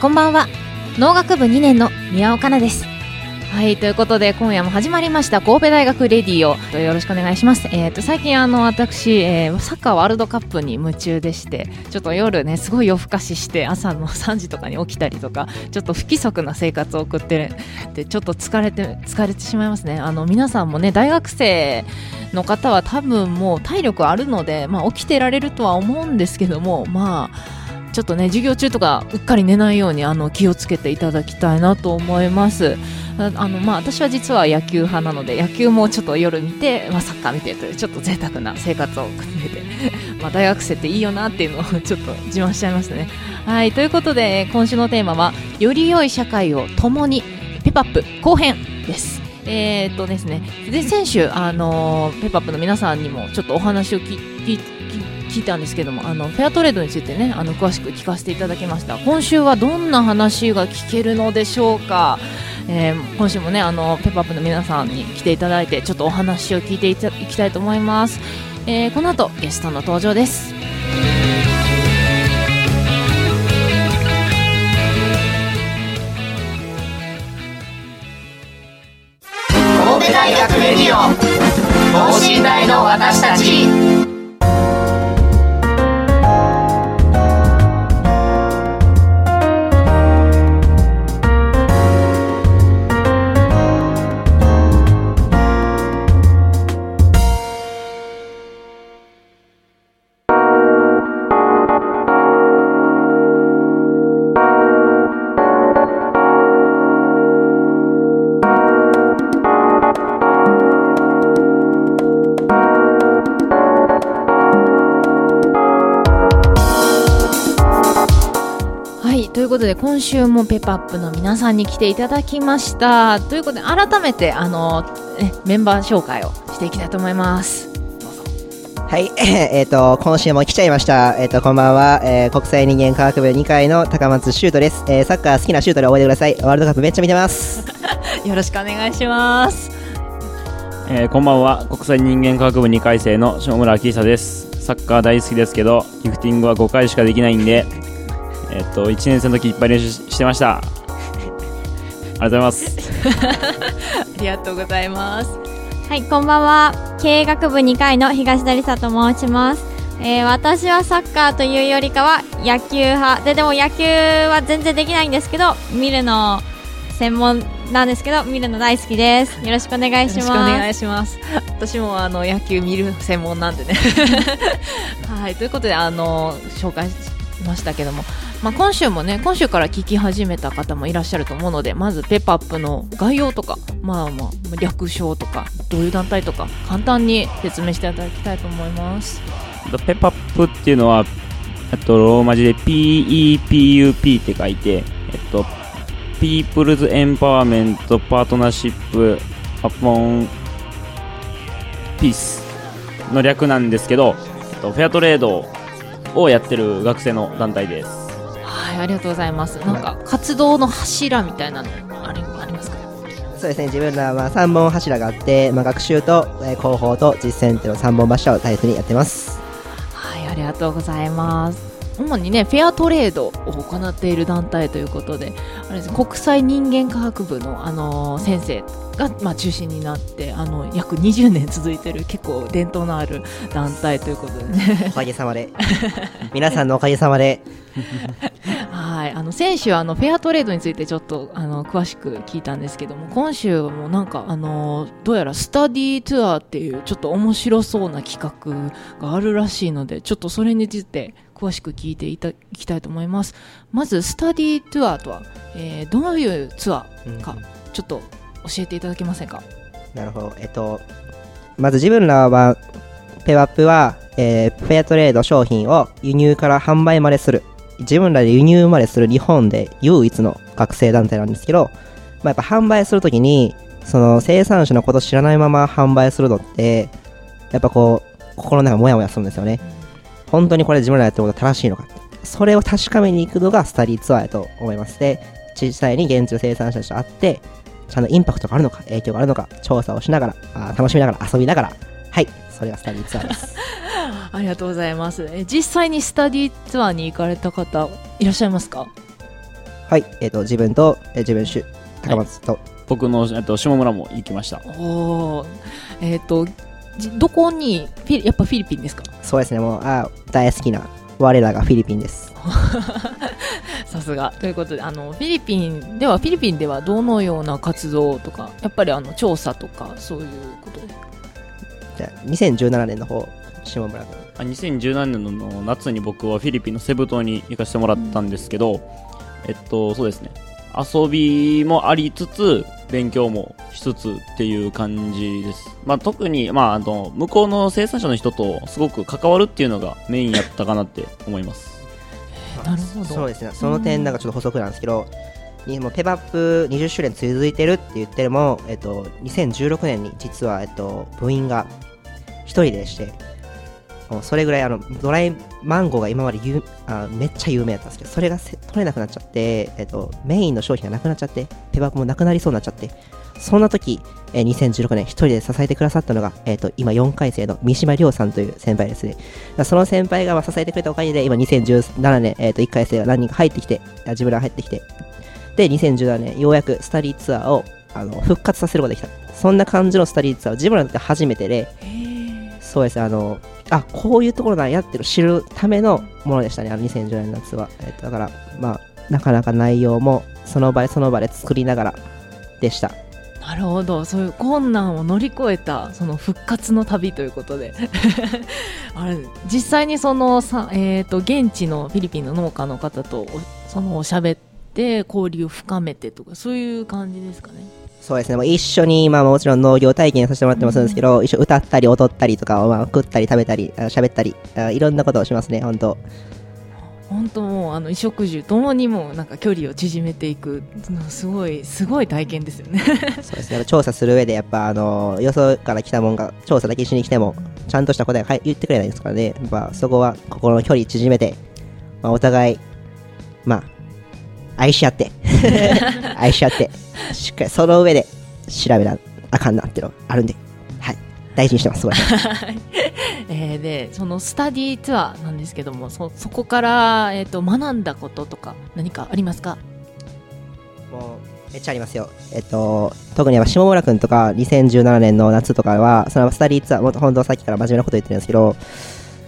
こんばんは。農学部2年の宮尾かなです。はいということで今夜も始まりました神戸大学レディオ。よろしくお願いします。えっ、と最近あの私、えーサッカーワールドカップに夢中でしてちょっと夜ねすごい夜更かしして朝の3時とかに起きたりとかちょっと不規則な生活を送ってるでちょっと疲れて疲れてしまいますね。あの皆さんもね大学生の方は多分もう体力あるので、まあ、起きてられるとは思うんですけどもまあちょっとね授業中とかうっかり寝ないようにあの気をつけていただきたいなと思います。ああのまあ私は実は野球派なので野球もちょっと夜見て、まあ、サッカー見てというちょっと贅沢な生活を送ってて まあ大学生っていいよなっていうのをちょっと自慢しちゃいますね。はいということで今週のテーマはより良い社会を共にペパップ後編です。えーっとですね。で先週あのペパップの皆さんにもちょっとお話を聞聞聞聞いたんですけどもあのフェアトレードについてねあの詳しく聞かせていただきました。今週はどんな話が聞けるのでしょうか、えー今週もねあのペッパップの皆さんに来ていただいてちょっとお話を聞いていたいきたいと思います、えーこの後ゲストの登場です。神戸大学レディオ。等身大の私たち。ということで今週もペッパーップの皆さんに来ていただきましたということで改めてあの、ね、メンバー紹介をしていきたいと思いますはい、えっ、と、今週も来ちゃいました。えっ、と、こんばんは、えー国際人間科学部2階の高松修斗です。えーサッカー好きな修斗で覚えてください。ワールドカップめっちゃ見てます。よろしくお願いしますえーこんばんは国際人間科学部2回生の下村明久ですサッカー大好きですけどリフティングは5回しかできないんでえっと1年生の時いっぱい練習ししてましたありがとうございます ありがとうございますはい、こんばんは。経営学部2回の東成里と申します。えー私はサッカーというよりかは野球派ででも野球は全然できないんですけど見るの専門なんですけど見るの大好きですよろしくお願いしますよろしくお願いします。私もあの野球見る専門なんでね。はい、ということであの紹介しましたけども、まあ、今週もね今週から聞き始めた方もいらっしゃると思うのでまずペッパップの概要とか、まあまあ、略称とかどういう団体とか簡単に説明していただきたいと思います。ペッパップっていうのはえっとローマ字で PEPUP って書いてえっと People's Empowerment Partnership Upon Peace の略なんですけど、えっと、フェアトレードをやってる学生の団体ですはい、ありがとうございます。なんか活動の柱みたいなのありありますか？そうですね、自分らは3本柱があって、まあ、学習と、えー広報と実践っていうの3本柱を大切にやってます。はい、ありがとうございます。主にね、フェアトレードを行っている団体ということで、あれです国際人間科学部の、あのー先生が、まあ、中心になって、あの、約20年続いてる結構伝統のある団体ということでね。おかげさまで。皆さんのおかげさまで。はい、あの先週あのフェアトレードについてちょっとあの詳しく聞いたんですけども今週もなんかあのどうやらスタディーツアーっていうちょっと面白そうな企画があるらしいのでちょっとそれについて詳しく聞いていたいきたいと思いますまずスタディーツアーとは、えーどういうツアーかちょっと教えていただけませんか？なるほど。えっと、まず自分らは、ペワップは、えーフェアトレード商品を輸入から販売までする。自分らで輸入までする日本で唯一の学生団体なんですけど、まあ、やっぱ販売するときに、その生産者のこと知らないまま販売するのって、やっぱこう、心の中モヤモヤするんですよね。本当にこれ自分らやってることは正しいのか。それを確かめに行くのがスタディツアーやと思います。で、実際に現地の生産者と会って、ちゃんとインパクトがあるのか、影響があるのか、調査をしながら、あー楽しみながら、遊びながら、はい、それがスタディツアーです。ありがとうございますえ実際にスタディーツアーに行かれた方いらっしゃいますか？はい、えっ、と、自分と、えー自分主、高松と、僕の、えっと、下村も行きました。おーえっ、とじどこにフィリやっぱフィリピンですか？そうですね、もう、あー大好きな、我らがフィリピンです。さすがということであのフィリピンではフィリピンではどのような活動とかやっぱりあの調査とかそういうことで？じゃあ、2017年の方、下村君。あ2017年の夏に僕はフィリピンのセブ島に行かせてもらったんですけど、えっと、そうですね。遊びもありつつ、勉強もしつつっていう感じです。まあ、特に、まあ、あの、向こうの生産者の人とすごく関わるっていうのがメインやったかなって思います。なるほどそうですね、その点、なんかちょっと補足なんですけど、にもうペバップ20周年続いてるって言ってるも、えっと、2016年に実は、えっと、部員が一人でして、それぐらいあのドライマンゴーが今まで有あめっちゃ有名だったんですけど、それが取れなくなっちゃって、えっと、メインの商品がなくなっちゃって、ペバップもなくなりそうになっちゃって、そんな時、えー2016年一人で支えてくださったのが、えっと、今4回生の三島亮さんという先輩ですね。その先輩が支えてくれたおかげで、今2017年、えっと、1回生が何人か入ってきて、自分ら入ってきて、で、2017年、ようやくスタディーツアーをあの復活させることができた。そんな感じのスタディーツアーを自分らにとって初めてで、そうです、あの、あ、こういうところなんやってる知るためのものでしたね、あの2010年の夏は。えっと、だから、まあ、なかなか内容もその場でその場で作りながらでした。なるほどそういう困難を乗り越えたその復活の旅ということで あれ実際にそのさ、えー、と現地のフィリピンの農家の方とおその喋って交流を深めてとかそういう感じですかねそうですね、もう一緒に、まあもちろん農業体験させてもらってもそうですけど、一緒に歌ったり踊ったりとか、まあ、食ったり食べたり、あ喋ったりあ、いろんなことをしますね、本当。本当もうあの衣食住ともにもなんか距離を縮めていくすごいすごい体験ですよね。そうですね、調査する上で、やっぱ、あの、よそから来たもんが、調査だけしに来ても、ちゃんとした答えがはい言ってくれないですからね、やっぱ、そこは心の距離縮めて、まあ、お互い、まあ、愛し合って、愛し合って、しっかりその上で調べなあかんなっていうのがあるんで、はい、大事にしてます、すごい。えーでそのスタディツアーなんですけどもそそこから、えー、と学んだこととか何かありますか？もうめっちゃありますよ。えっと、特にやっぱ下村君とか2017年の夏とかは、そのスタディツアー、もっと本当さっきから真面目なこと言ってるんですけど、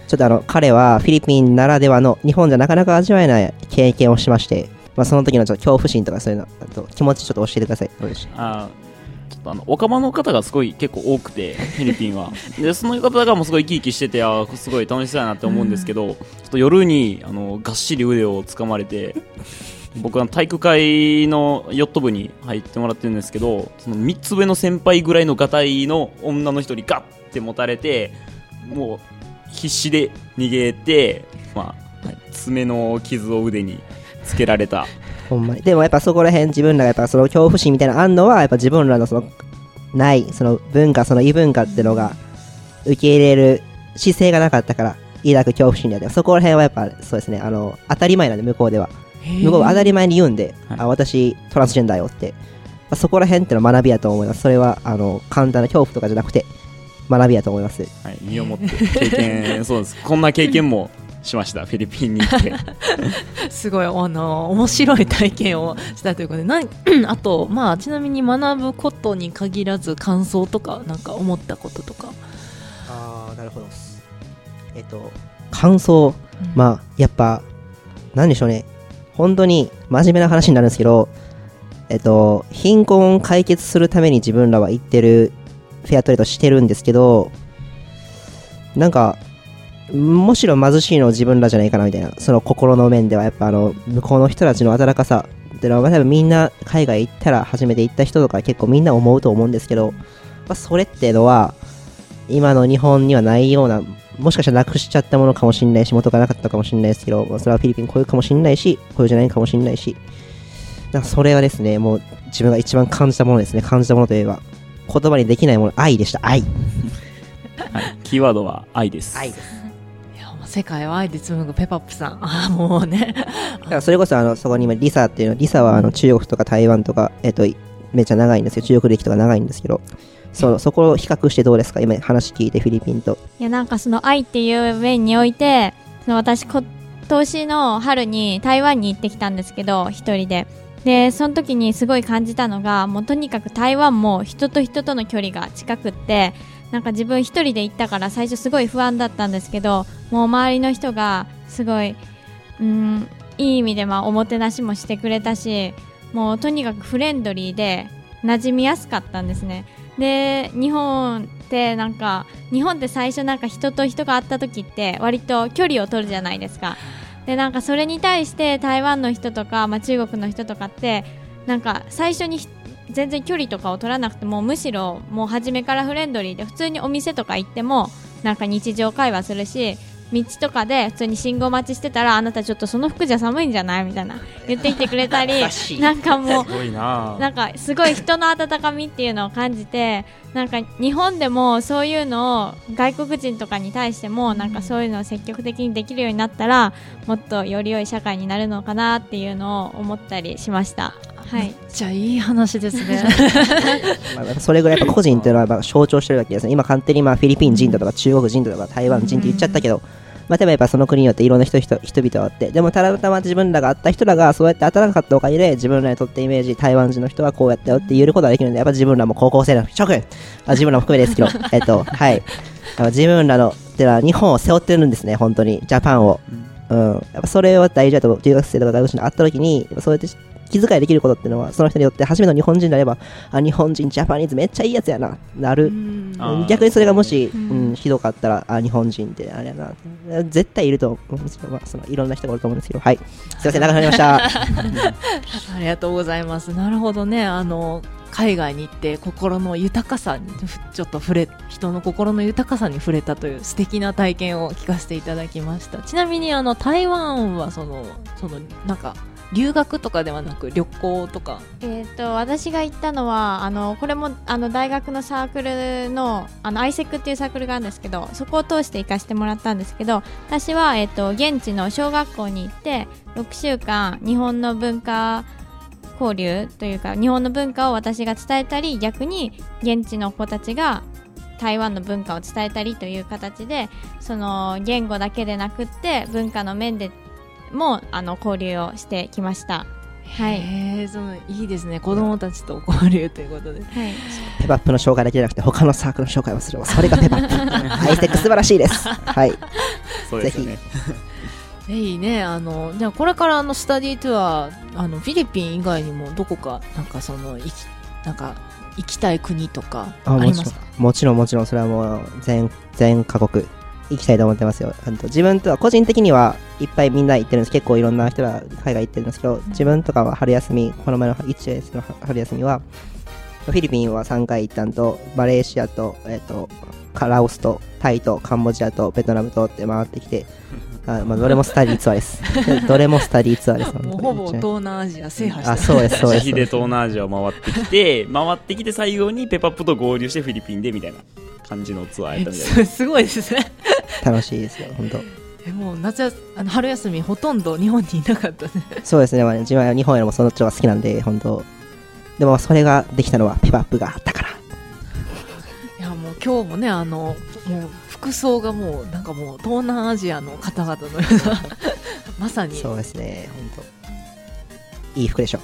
ちょっとあの、彼はフィリピンならではの日本じゃなかなか味わえない経験をしまして、まあその時のちょっと恐怖心とかそういうの、あと気持ちちょっと教えてください。どうでしょあーちょっとあの、オカマの方がすごい結構多くて、フィリピンは。で、その方がもうすごい生き生きしてて、あーすごい楽しそうやなって思うんですけど、ちょっと夜に、あの、がっしり腕を掴まれて、僕は体育会のヨット部に入ってもらってるんですけど、その3つ上の先輩ぐらいのガタイの女の人にガッて持たれて、もう必死で逃げて、まあ、はい爪の傷を腕につけられた。ほんまに。でもやっぱそこら辺自分らがやっぱその恐怖心みたいなのあんのは、やっぱ自分らのその、ない、その文化、その異文化ってのが受け入れる姿勢がなかったから、抱く恐怖心であって、そこら辺はやっぱそうですね、あの、当たり前なんで向こうでは。向こうは当たり前に言うんで、はいあ私トランスジェンダーよって、まあ、そこら辺ってのは学びやと思いますそれはあの簡単な恐怖とかじゃなくて学びやと思いますはい、身をもって経験、そうです。こんな経験もしました、フィリピンに行って。すごいあの面白い体験をしたということで。なん あと、まあ、ちなみに学ぶことに限らず感想とかなんか思ったこととか、ああなるほどえっと感想。うん。まあやっぱなんでしょうね。本当に真面目な話になるんですけど、えっと、貧困を解決するために自分らは言ってるフェアトレードしてるんですけど、なんか、むしろ貧しいの自分らじゃないかなみたいな、その心の面ではやっぱあの、向こうの人たちの温かさっていうのは多分みんな海外行ったら初めて行った人とか結構みんな思うと思うんですけど、まあ、それっていうのは、今の日本にはないような、もしかしたらなくしちゃったものかもしれないし、元がなかったかもしれないですけど、まあそれはフィリピンこういうかもしれないし、こういうじゃないかもしれないし、なんかそれはですね、もう自分が一番感じたものですね。感じたものといえば、言葉にできないもの、愛でした。愛。はい、キーワードは愛です。愛です。世界を愛で紡ぐペパップさん。ああもうね。だからそれこそあのそこに今リサっていうのリサはあの中国とか台湾とか、えっとめっちゃ長いんですよ。中国歴とか長いんですけど。そそこを比較してどうですか？今話聞いてフィリピンと。いやなんかその愛っていう面においてその私今年の春に台湾に行ってきたんですけど一人で。でその時にすごい感じたのがもうとにかく台湾も人と人との距離が近くってなんか自分一人で行ったから最初すごい不安だったんですけどもう周りの人がすごいうんいい意味でまあおもてなしもしてくれたしもうとにかくフレンドリーで馴染みやすかったんですね。で日本ってなんか日本って最初なんか人と人が会った時って割と距離を取るじゃないですか。でなんかそれに対して台湾の人とか、まあ、中国の人とかってなんか最初に全然距離とかを取らなくてもむしろもう初めからフレンドリーで普通にお店とか行ってもなんか日常会話するし道とかで普通に信号待ちしてたらあなたちょっとその服じゃ寒いんじゃない？みたいな。言ってきてくれたりなんかもうすごいななんかすごい人の温かみっていうのを感じてなんか日本でもそういうのを外国人とかに対してもなんかそういうのを積極的にできるようになったらもっとより良い社会になるのかなっていうのを思ったりしました。はい、じゃあいい話ですね。まあ、それぐらいやっぱ個人っていうのはまあ象徴してるわけですね。今勝手にまあフィリピン人だとか中国人だとか台湾人って言っちゃったけど、まあ、でもやっぱその国によっていろんな人人人々があって。でもたまたま自分らがあった人らがそうやって温かかったおかげで自分らにとってイメージ台湾人の人はこうやったよって言えることができるんでやっぱ自分らも高校生の諸君あ自分らも含めですけど。えっとはい。自分らのってのは日本を背負ってるんですね本当に。ジャパンを、うん、やっぱそれは大事だと留学生とか外国人に会った時にやっぱそうやって気遣いできることっていうのはその人によって初めての日本人であればあ日本人ジャパニーズめっちゃいいやつやななる逆にそれがもし、うん、ひどかったら、あ、日本人ってあれやな、絶対いると思うんですよ。まあ、そのいろんな人がおると思うんですけど、はい。すいません、長くなりました。ありがとうございます。なるほどね。あの、海外に行って心の豊かさにふちょっと触れ、人の心の豊かさに触れたという素敵な体験を聞かせていただきました。ちなみにあの、台湾はその、その、なんか、留学とかではなく旅行とか？えー、と私が行ったのはあのこれもあの大学のサークルのあの ISEC っていうサークルがあるんですけどそこを通して行かせてもらったんですけど私は、えー、と現地の小学校に行って6週間日本の文化交流というか日本の文化を私が伝えたり逆に現地の子たちが台湾の文化を伝えたりという形でその言語だけでなくって文化の面でもあの交流をしてきました。はい、その、いいですね。子供たちと交流ということで。はいペパップの紹介だけじゃなくて、他のサークルの紹介もするわ。それがペパップ。アイテック素晴らしいです。はい。そうですよね。えいいね。あの、じゃあこれからあの、スタディツアー、あの、フィリピン以外にもどこか、なんかその、行き、なんか、行きたい国とか、ありあもちろますか？ん、もちろん、もちろん、それはもう全、全カ国行きたいと思ってますよ。あの自分とは、個人的にはいっぱいみんな行ってるんです。結構いろんな人が海外行ってるんですけど、自分とかは春休み、この前の1月の春休みは、フィリピンは3回行ったんと、マレーシアと、えっ、と、カラオスと、タイと、カンボジアと、ベトナムとって回ってきて、あまあ、どれもスタディツアーです。どれもスタディツアーです。も うほぼ東南アジア制覇してあ、そうです、そうです。で東南アジアを回ってきて、回ってきて最後にペパップと合流してフィリピンでみたいな感じのツアーやったみたいな。すごいですね。楽しいですよ、本当。えもう夏休あの春休みほとんど日本にいなかったね。そうですね、まあ、自分は日本よりもそのちのが好きなんで、本当。でも、それができたのはペパップがあったから。いやもう今日もねあのもう服装がもうなんかもう東南アジアの方々のようなまさにいそうですね、本当。いい服でしょ。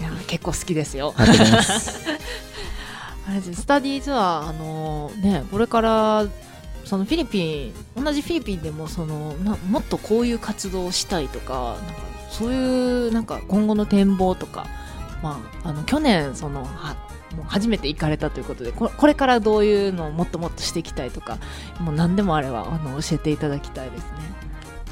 や結構好きですよ。あれですスタディーズはあのねこれからそのフィリピン同じフィリピンでもそのなもっとこういう活動をしたいとかなんかそういうなんか今後の展望とか、まあ、あの去年そのはもう初めて行かれたということでここれからどういうのをもっともっとしていきたいとかもう何でもあればあの教えていただきたいですね。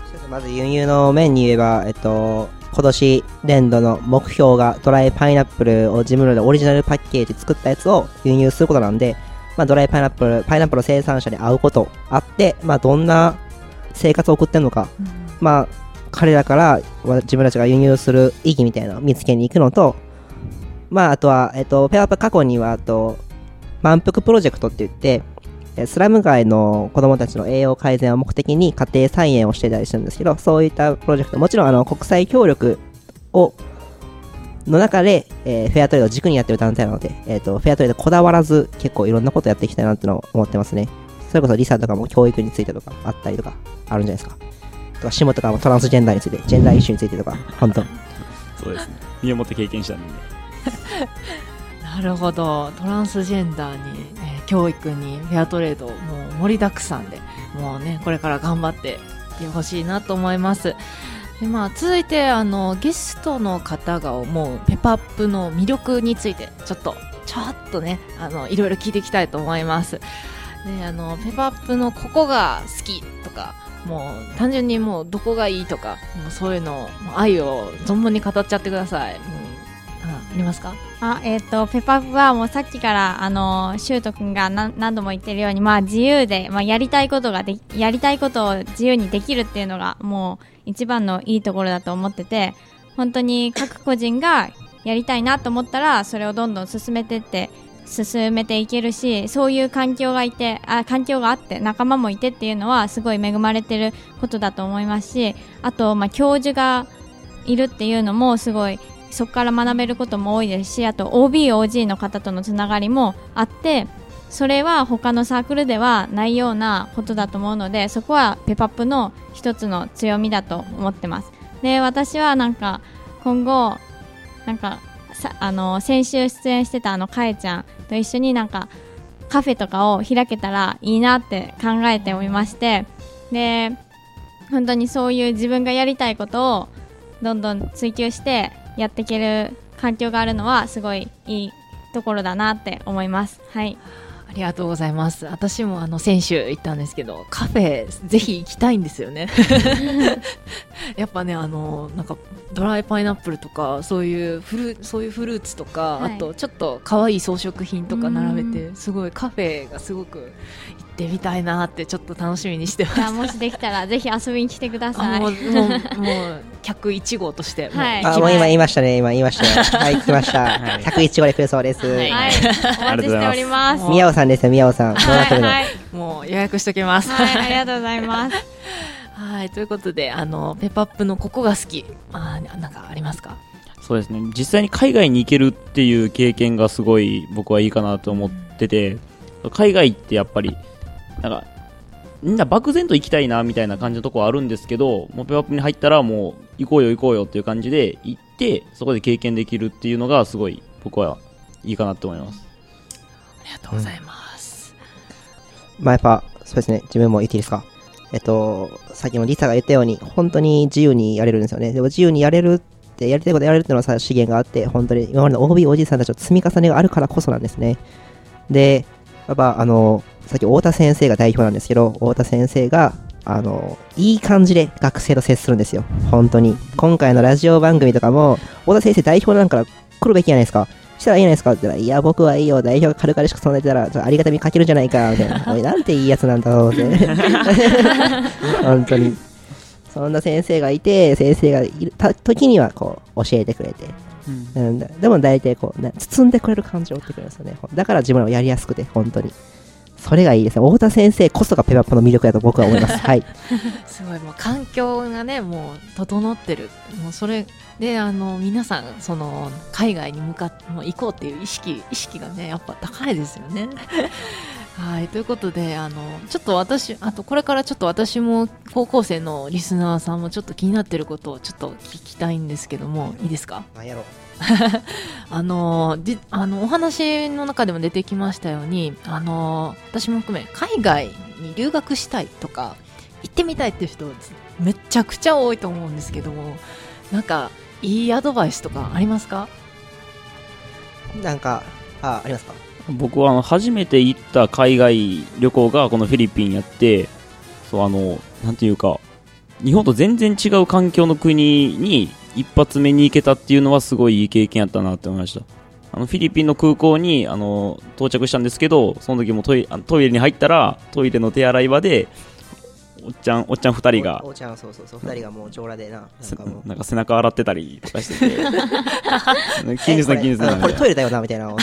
そうですねまず輸入の面に言えば、えっと、今年年度の目標がドライパイナップルを自分らでオリジナルパッケージ作ったやつを輸入することなんで、まあ、ドライパイナップル、パイナップルの生産者に会うことあって、まあ、どんな生活を送ってるのか、まあ、彼らからわ自分たちが輸入する意義みたいなのを見つけに行くのと、まあ、あとは、えっと、ペアップ過去には、あと、満腹プロジェクトって言って、えスラム街の子供たちの栄養改善を目的に家庭菜園をしてたりするんですけど、そういったプロジェクト、もちろんあの国際協力を、の中で、えーフェアトレードを軸にやってる団体なので、えっ、と、フェアトレードこだわらず結構いろんなことやっていきたいなってのを思ってますね。それこそリサとかも教育についてとかあったりとかあるんじゃないですか。とか、シモとかもトランスジェンダーについて、ジェンダーイシューについてとか、本当。そうですね。身をもって経験したんで なるほど。トランスジェンダーに、えー教育にフェアトレードもう盛りだくさんでもうねこれから頑張っていってほしいなと思いますで、まあ、続いてあのゲストの方が思うペパップの魅力についてちょっとちょっとねあのいろいろ聞いていきたいと思います。であのペパップのここが好きとかもう単純にもうどこがいいとかもうそういうの愛を存分に語っちゃってください。りますかあえっ、とペパップはもうさっきからあのシュート君が何何度も言ってるようにまあ自由でまあやりたいことがでやりたいことを自由にできるっていうのがもう一番のいいところだと思ってて本当に各個人がやりたいなと思ったらそれをどんどん進めてって進めていけるしそういう環境がいてあ環境があって仲間もいてっていうのはすごい恵まれてることだと思いますしあとまあ教授がいるっていうのもすごいそこから学べることも多いですしあと OBOG の方とのつながりもあってそれは他のサークルではないようなことだと思うのでそこはペパップの一つの強みだと思ってます。で私はなんか今後なんかさあの先週出演してたあのかえちゃんと一緒になんかカフェとかを開けたらいいなって考えておりましてで本当にそういう自分がやりたいことをどんどん追求してやっていける環境があるのはすごいいいところだなって思います。はい。ありがとうございます。私もあの先週行ったんですけど、カフェぜひ行きたいんですよね。やっぱねあのなんかドライパイナップルとかそういうフルそういうフルーツとか、はいあとちょっと可愛い装飾品とか並べてすごいカフェがすごく行ってみたいなってちょっと楽しみにしてますもしできたら ぜひ遊びに来てください。あもう もうもう客1号としてもうはいあもう今言いましたね、今言いましたよ。はい、来ました。101号で来るそうです。はいはい。お待ちしております。宮尾さんですよ、宮尾さん。どうなってるの？はい、はい、もう予約しときます。はい、ありがとうございます。はい、ということで、あの、ペパップのここが好き。あーなんかありますか？そうですね実際に海外に行けるっていう経験がすごい僕はいいかなと思ってて海外ってやっぱりなんかみんな漠然と行きたいなみたいな感じのとこはあるんですけどもうペパップに入ったらもう行こうよ行こうよっていう感じで行ってそこで経験できるっていうのがすごい僕はいいかなと思いますありがとうございます。まあやっぱ、そうですね、自分も言っていいですか？えっと、さっきもリサが言ったように、本当に自由にやれるんですよね。でも自由にやれるって、やりたいことやれるっていうのはさ、資源があって、本当に今までの OB おじさんたちの積み重ねがあるからこそなんですね。で、やっぱあの、さっき太田先生が代表なんですけど、太田先生が、あの、いい感じで学生と接するんですよ。本当に。今回のラジオ番組とかも、太田先生代表なんから来るべきじゃないですか。したらいいじゃないですかって言ったら、いや、僕はいいよ、代表が軽々しく備えてたら、ありがたみかけるんじゃないか、みたいな。おい、なんていいやつなんだろうって。本当に。そんな先生がいて、先生がいるた時には、こう、教えてくれて。うん、だでも大体こう、ね、包んでくれる感じを追ってくれるんですよね。だから自分らもやりやすくて、本当に。それがいいですね。太田先生こそがペパップの魅力だと僕は思います。はい。すごい、もう環境がね、もう整ってる。もうそれで、あの、皆さん、その、海外に向かって、もう行こうっていう意識、意識がね、やっぱ高いですよね。はい、ということで、あの、ちょっと私、あとこれからちょっと私も高校生のリスナーさんもちょっと気になってることをちょっと聞きたいんですけども、いいですか？なんやろ あのじあのお話の中でも出てきましたようにあの私も含め海外に留学したいとか行ってみたいっていう人めちゃくちゃ多いと思うんですけどもなんかいいアドバイスとかありますか？なんかあありますか？僕はあの初めて行った海外旅行がこのフィリピンやってそうあのなんていうか日本と全然違う環境の国に一発目に行けたっていうのはすごいいい経験やったなって思いました。あのフィリピンの空港にあの到着したんですけどその時もトイトイレに入ったらトイレの手洗い場でおっちゃんおっちゃん2人がおおちゃんそうそうそう2人がもう上裸でななんせか背中洗ってたりとかしてて。気にすな気にすなえこれトイレだよなみたいな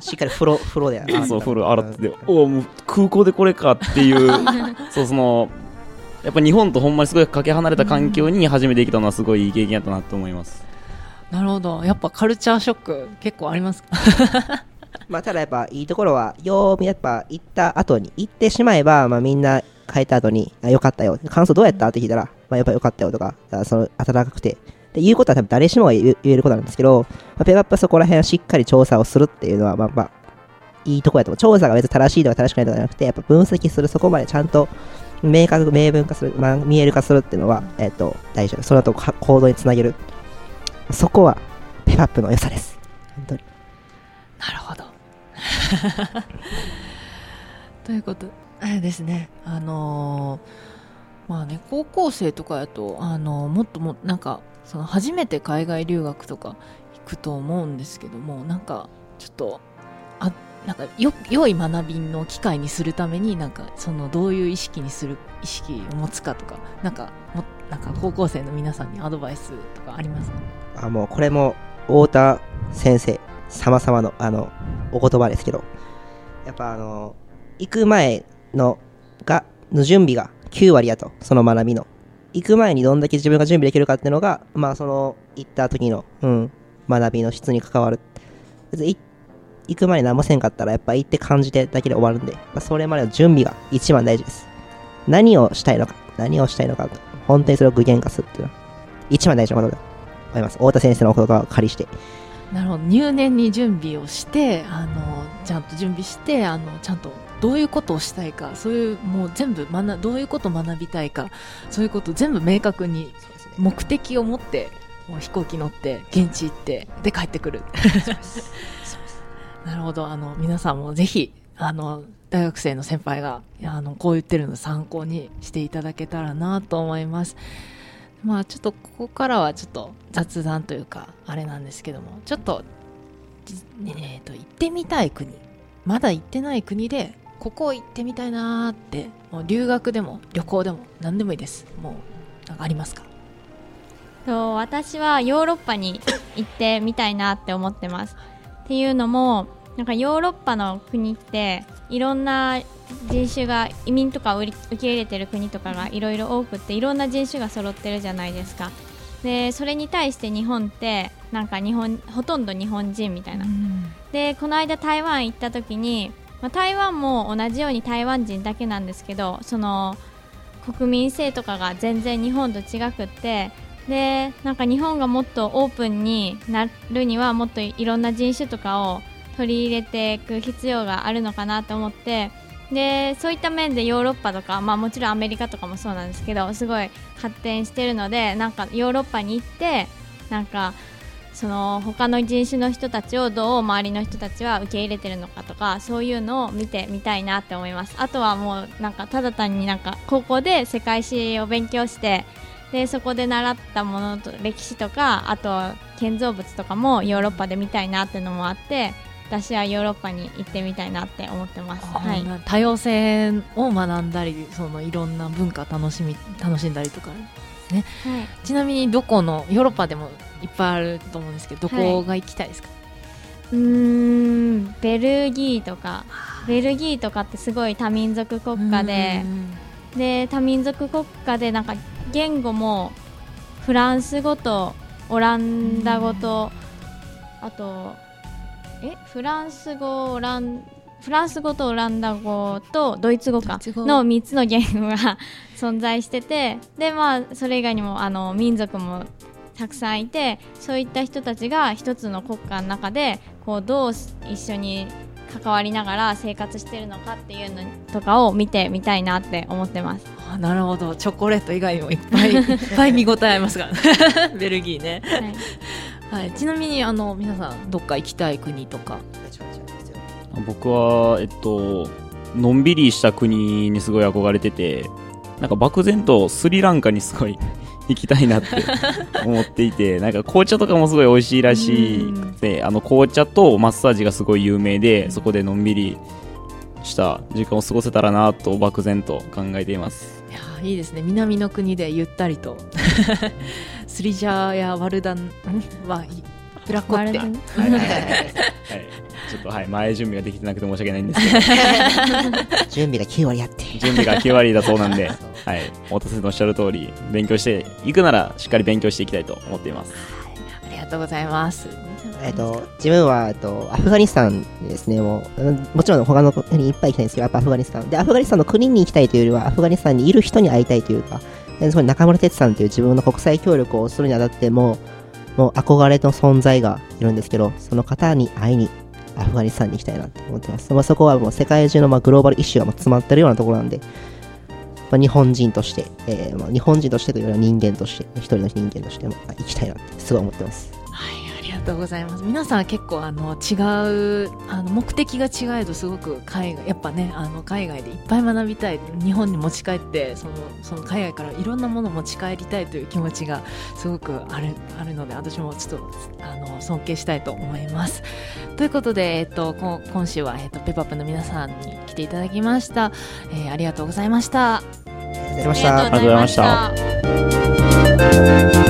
しっかり風呂風呂であそう、風呂洗ってて、おお、もう空港でこれかっていう、そう、その、やっぱ日本とほんまにすごいかけ離れた環境に初めて来たのはすごいいい経験やったなと思います。なるほど。やっぱカルチャーショック結構ありますか？まあただやっぱいいところはよーやっぱ行った後に行ってしまえばまあみんな帰った後にあよかったよ。感想どうやった？って聞いたらまあやっぱよかったよとかあその温かくて。で言うことは多分誰しもが言えることなんですけど、まあ、ペガップはそこら辺はしっかり調査をするっていうのはまあまあいいとこやと思う。調査が別に正しいとか正しくないとかじゃなくてやっぱ分析するそこまでちゃんと明確明文化する、まあ、見える化するっていうのは、えっと大事だその後行動につなげる。そこはペガップの良さです。本当に。なるほど。ということ。あれですね。あのーまあね高校生とかやとあのーもっともなんかその初めて海外留学とか行くと思うんですけどもなんかちょっとあなんかよ良い学びの機会にするためになんかそのどういう意識にする意識を持つかとかなんかもなんか高校生の皆さんにアドバイスとかあります？かあもうこれも太田先生様々のあのお言葉ですけどやっぱあの行く前のがの準備が9割やとその学びの。行く前にどんだけ自分が準備できるかっていうのがまあその行った時の、うん、学びの質に関わる。別に行く前に何もせんかったらやっぱ行って感じてだけで終わるんで、まあ、それまでの準備が一番大事です。何をしたいのか何をしたいのか本当にそれを具現化するっていうのは一番大事なことだと思います。太田先生のお言葉を借りして。なるほど。入念に準備をしてあのちゃんと準備してあのちゃんとどういうことをしたいかそういうもう全部学どういうことを学びたいかそういうことを全部明確に目的を持ってもう飛行機乗って現地行ってで帰ってくるなるほど。あの皆さんもぜひあの大学生の先輩があのこう言ってるの参考にしていただけたらなと思います。まあちょっとここからはちょっと雑談というかあれなんですけどもちょっとじえー、と行ってみたい国。まだ行ってない国でここ行ってみたいなーってもう留学でも旅行でも何でもいいです。もうなんかありますか？と私はヨーロッパに行ってみたいなって思ってます。っていうのもなんかヨーロッパの国っていろんな人種が移民とかを受け入れてる国とかがいろいろ多くっていろんな人種が揃ってるじゃないですか。でそれに対して日本ってなんか日本ほとんど日本人みたいな。でこの間台湾行った時に、まあ、台湾も同じように台湾人だけなんですけどその国民性とかが全然日本と違くってでなんか日本がもっとオープンになるにはもっといろんな人種とかを取り入れていく必要があるのかなと思ってでそういった面でヨーロッパとか、まあ、もちろんアメリカとかもそうなんですけどすごい発展してるのでなんかヨーロッパに行ってなんかその他の人種の人たちをどう周りの人たちは受け入れてるのかとかそういうのを見てみたいなって思います。あとはもうなんかただ単になんか高校で世界史を勉強してでそこで習ったものと歴史とかあと建造物とかもヨーロッパで見たいなっていうのもあって私はヨーロッパに行ってみたいなって思ってます。はい、な多様性を学んだりそのいろんな文化楽しみ楽しんだりとかはい。ちなみにどこのヨーロッパでもいっぱいあると思うんですけどどこが行きたいですか、うーんベルギーとか。ベルギーとかってすごい多民族国家でで多民族国家でなんか言語もフランス語とオランダ語とあとえフランス語オランフランス語とオランダ語とドイツ語かの3つの言語が 存在しててでまあそれ以外にもあの民族もたくさんいてそういった人たちが一つの国家の中でこうどう一緒に関わりながら生活してるのかっていうのとかを見てみたいなって思ってます。あなるほど。チョコレート以外にもいっぱい いっぱい見応えありますが ベルギーね、はい、ちなみにあの皆さんどっか行きたい国とか僕は、えっと、のんびりした国にすごい憧れてて、なんか漠然とスリランカにすごい行きたいなって思っていて、なんか紅茶とかもすごい美味しいらしくて、あの紅茶とマッサージがすごい有名で、そこでのんびりした時間を過ごせたらなと漠然と考えています。いやーいいですね。南の国でゆったりと。スリジャーやワルダンん？はいブラコって ちょっとはい、前準備ができてなくて申し訳ないんですけど、準備が9割あって。準備が9割だそうなんで、はい、太田先生のおっしゃる通り、勉強していくなら、しっかり勉強していきたいと思っています。ありがとうございますえっと、自分は、えっと、アフガニスタンですね、もう、うんもちろん他の国にいっぱい行きたいんですけど、やっぱアフガニスタン。で、アフガニスタンの国に行きたいというよりは、アフガニスタンにいる人に会いたいというか、でそこに中村哲さんという自分の国際協力をするにあたっても、もう憧れの存在がいるんですけど、その方に会いに、アフガニスタンに行きたいなって思ってます。まあ、そこはもう世界中のまグローバルイシューがも詰まってるようなところなんで、まあ、日本人として、えーま、日本人としてというよりは人間として、一人の人間としても行きたいなってすごい思ってます。はい、ありがとうございます。皆さん結構あの違うあの目的が違えどすごく海外やっぱねあの海外でいっぱい学びたい日本に持ち帰ってそのその海外からいろんなものを持ち帰りたいという気持ちがすごくあるあるので私もちょっとあの尊敬したいと思います。ということで、えっと、こ今週は、えっと、ペッパップの皆さんに来ていただきました、えーありがとうございました。ありがとうございました。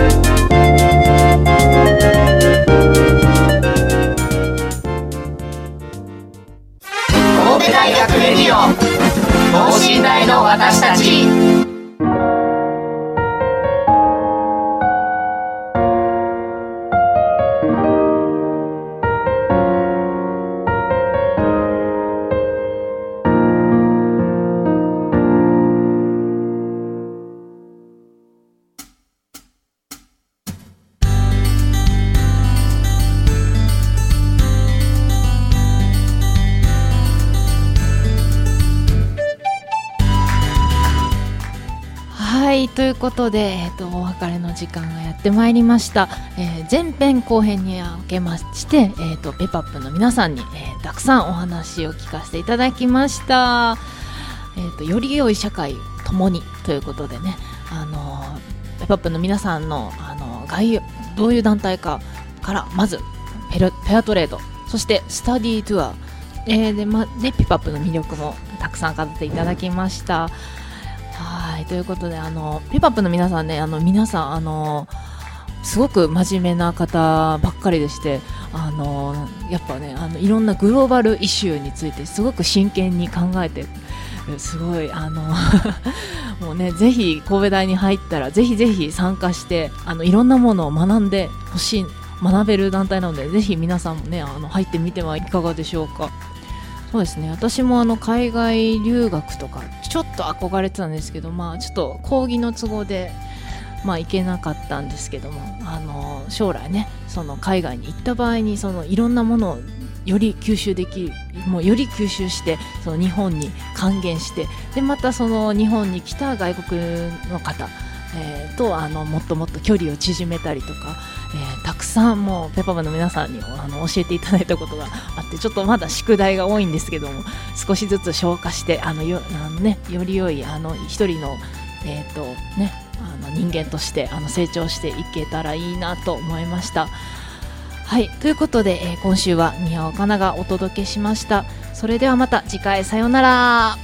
の私たち。ということで、えっと、お別れの時間がやってまいりました、えー前編後編に分けまして、えっとペパップの皆さんに、えーたくさんお話を聞かせていただきました、えっとより良い社会ともにということでねあのーペパップの皆さんのあの概要どういう団体かからまずペルペアトレードそしてスタディートゥア。えーでま、でペパップの魅力もたくさん語っていただきました。はいということであのペパップの皆さんねあの皆さんあのすごく真面目な方ばっかりでしてあのやっぱねあのいろんなグローバルイシューについてすごく真剣に考えてすごいあの もうねぜひ神戸大に入ったらぜひぜひ参加してあのいろんなものを学んでほしい学べる団体なのでぜひ皆さんもねあの入ってみてはいかがでしょうか。そうですね。私もあの海外留学とかちょっと憧れてたんですけどまあちょっと講義の都合でまあ行けなかったんですけどもあの将来ねその海外に行った場合にそのいろんなものをより吸収できるもうより吸収してその日本に還元してでまたその日本に来た外国の方、えーとあのもっともっと距離を縮めたりとか、たくさんもうペパパの皆さんにあの教えていただいたことがあってちょっとまだ宿題が多いんですけども少しずつ消化してあのよあの、ね、より良いあの一人の,、えーとね、あの人間としてあの成長していけたらいいなと思いました。はいということで、えー今週は宮尾かながお届けしましたそれではまた次回さようなら